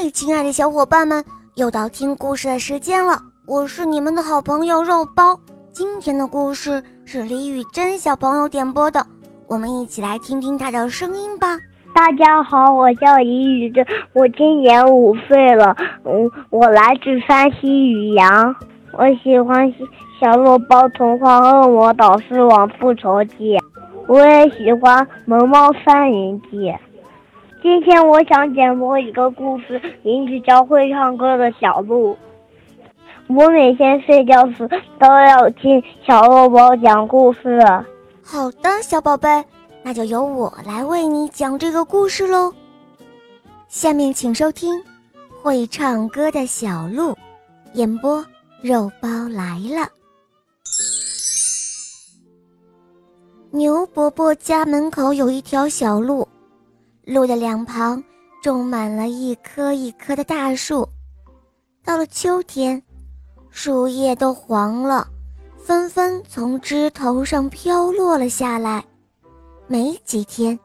嗨，亲爱的小伙伴们，又到听故事的时间了。我是你们的好朋友肉包。今天的故事是李雨珍小朋友点播的，我们一起来听听她的声音吧。大家好，我叫李雨珍，我今年五岁了。嗯，我来自山西禹阳，我喜欢小肉包童话《恶魔导师王复仇记》，我也喜欢《萌猫三人记》。今天我想点播一个故事，名字叫《会唱歌的小鹿》。我每天睡觉时都要听小肉包讲故事。好的，小宝贝，那就由我来为你讲这个故事喽。下面请收听《会唱歌的小鹿》，演播肉包来了。牛伯伯家门口有一条小路。路的两旁种满了一棵一棵的大树，到了秋天，树叶都黄了，纷纷从枝头上飘落了下来。没几天，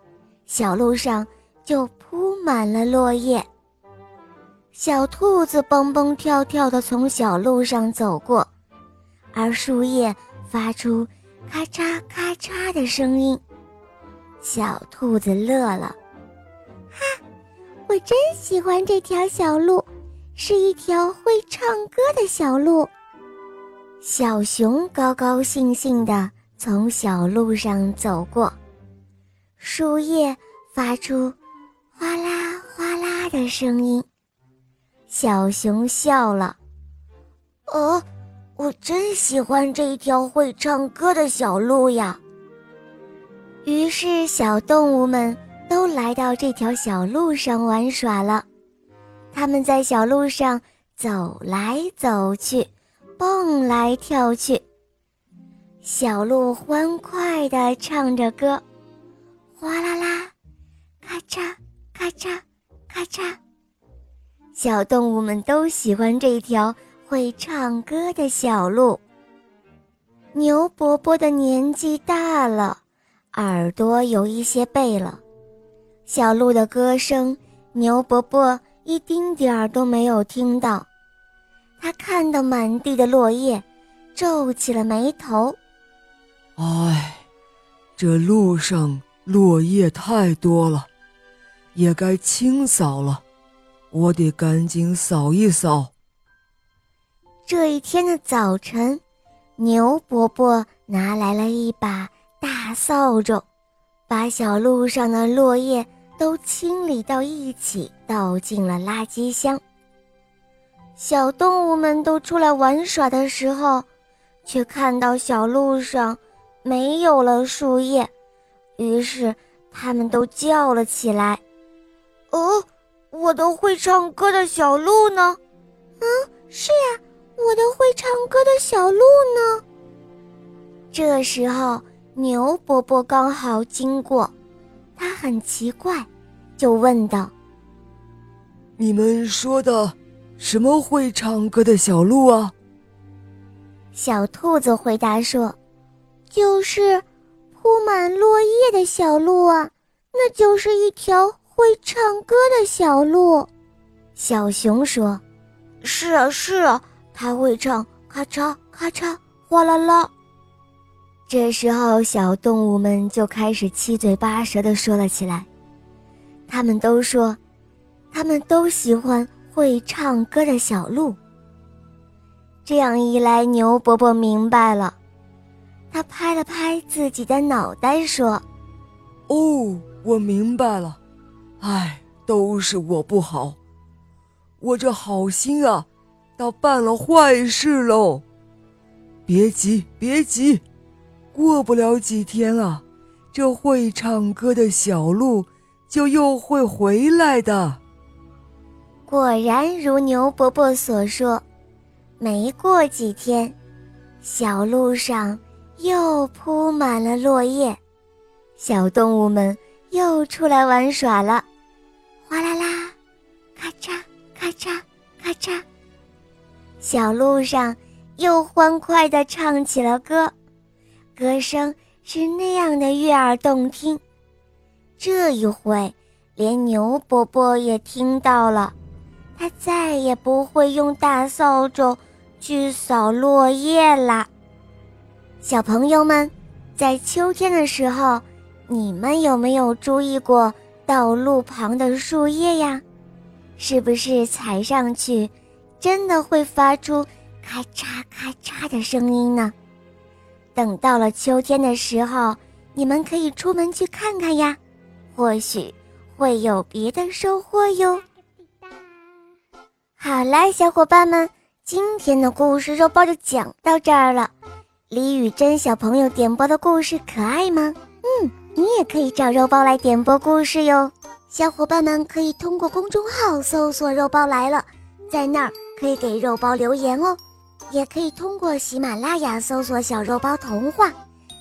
小路上就铺满了落叶。小兔子蹦蹦跳跳地从小路上走过，而树叶发出咔嚓咔嚓的声音。小兔子乐了。我真喜欢这条小路，是一条会唱歌的小路。小熊高高兴兴地从小路上走过，树叶发出哗啦哗啦的声音。小熊笑了，哦，我真喜欢这一条会唱歌的小路呀。于是，小动物们。都来到这条小路上玩耍了，他们在小路上走来走去，蹦来跳去。小鹿欢快地唱着歌，哗啦啦，咔嚓咔嚓咔嚓。小动物们都喜欢这条会唱歌的小鹿。牛伯伯的年纪大了，耳朵有一些背了。小鹿的歌声，牛伯伯一丁点儿都没有听到。他看到满地的落叶，皱起了眉头。唉，这路上落叶太多了，也该清扫了。我得赶紧扫一扫。这一天的早晨，牛伯伯拿来了一把大扫帚。把小路上的落叶都清理到一起，倒进了垃圾箱。小动物们都出来玩耍的时候，却看到小路上没有了树叶，于是他们都叫了起来：“哦，我的会唱歌的小鹿呢？嗯，是呀，我的会唱歌的小鹿呢？”这时候。牛伯伯刚好经过，他很奇怪，就问道：“你们说的什么会唱歌的小鹿啊？”小兔子回答说：“就是铺满落叶的小路啊，那就是一条会唱歌的小鹿。”小熊说：“是啊，是啊，它会唱咔嚓咔嚓，哗啦啦。”这时候，小动物们就开始七嘴八舌地说了起来。他们都说，他们都喜欢会唱歌的小鹿。这样一来，牛伯伯明白了，他拍了拍自己的脑袋，说：“哦，我明白了，哎，都是我不好，我这好心啊，倒办了坏事喽。别急，别急。”过不了几天啊，这会唱歌的小鹿就又会回来的。果然如牛伯伯所说，没过几天，小路上又铺满了落叶，小动物们又出来玩耍了，哗啦啦，咔嚓咔嚓咔嚓，小路上又欢快地唱起了歌。歌声是那样的悦耳动听，这一回连牛伯伯也听到了。他再也不会用大扫帚去扫落叶啦。小朋友们，在秋天的时候，你们有没有注意过道路旁的树叶呀？是不是踩上去，真的会发出咔嚓咔嚓的声音呢？等到了秋天的时候，你们可以出门去看看呀，或许会有别的收获哟。好啦，小伙伴们，今天的故事肉包就讲到这儿了。李雨珍小朋友点播的故事可爱吗？嗯，你也可以找肉包来点播故事哟。小伙伴们可以通过公众号搜索“肉包来了”，在那儿可以给肉包留言哦。也可以通过喜马拉雅搜索“小肉包童话”，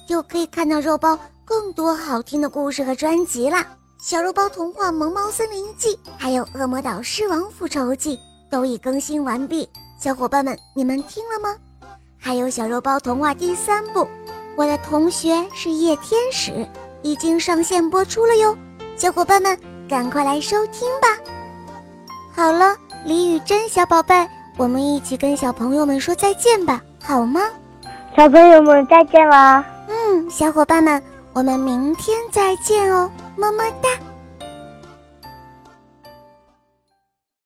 就可以看到肉包更多好听的故事和专辑啦。小肉包童话《萌猫森林记》还有《恶魔岛狮王复仇记》都已更新完毕，小伙伴们你们听了吗？还有小肉包童话第三部《我的同学是夜天使》已经上线播出了哟，小伙伴们赶快来收听吧！好了，李雨珍小宝贝，我们一起跟小朋友们说再见吧，好吗？小朋友们再见啦！嗯，小伙伴们，我们明天再见哦，么么哒。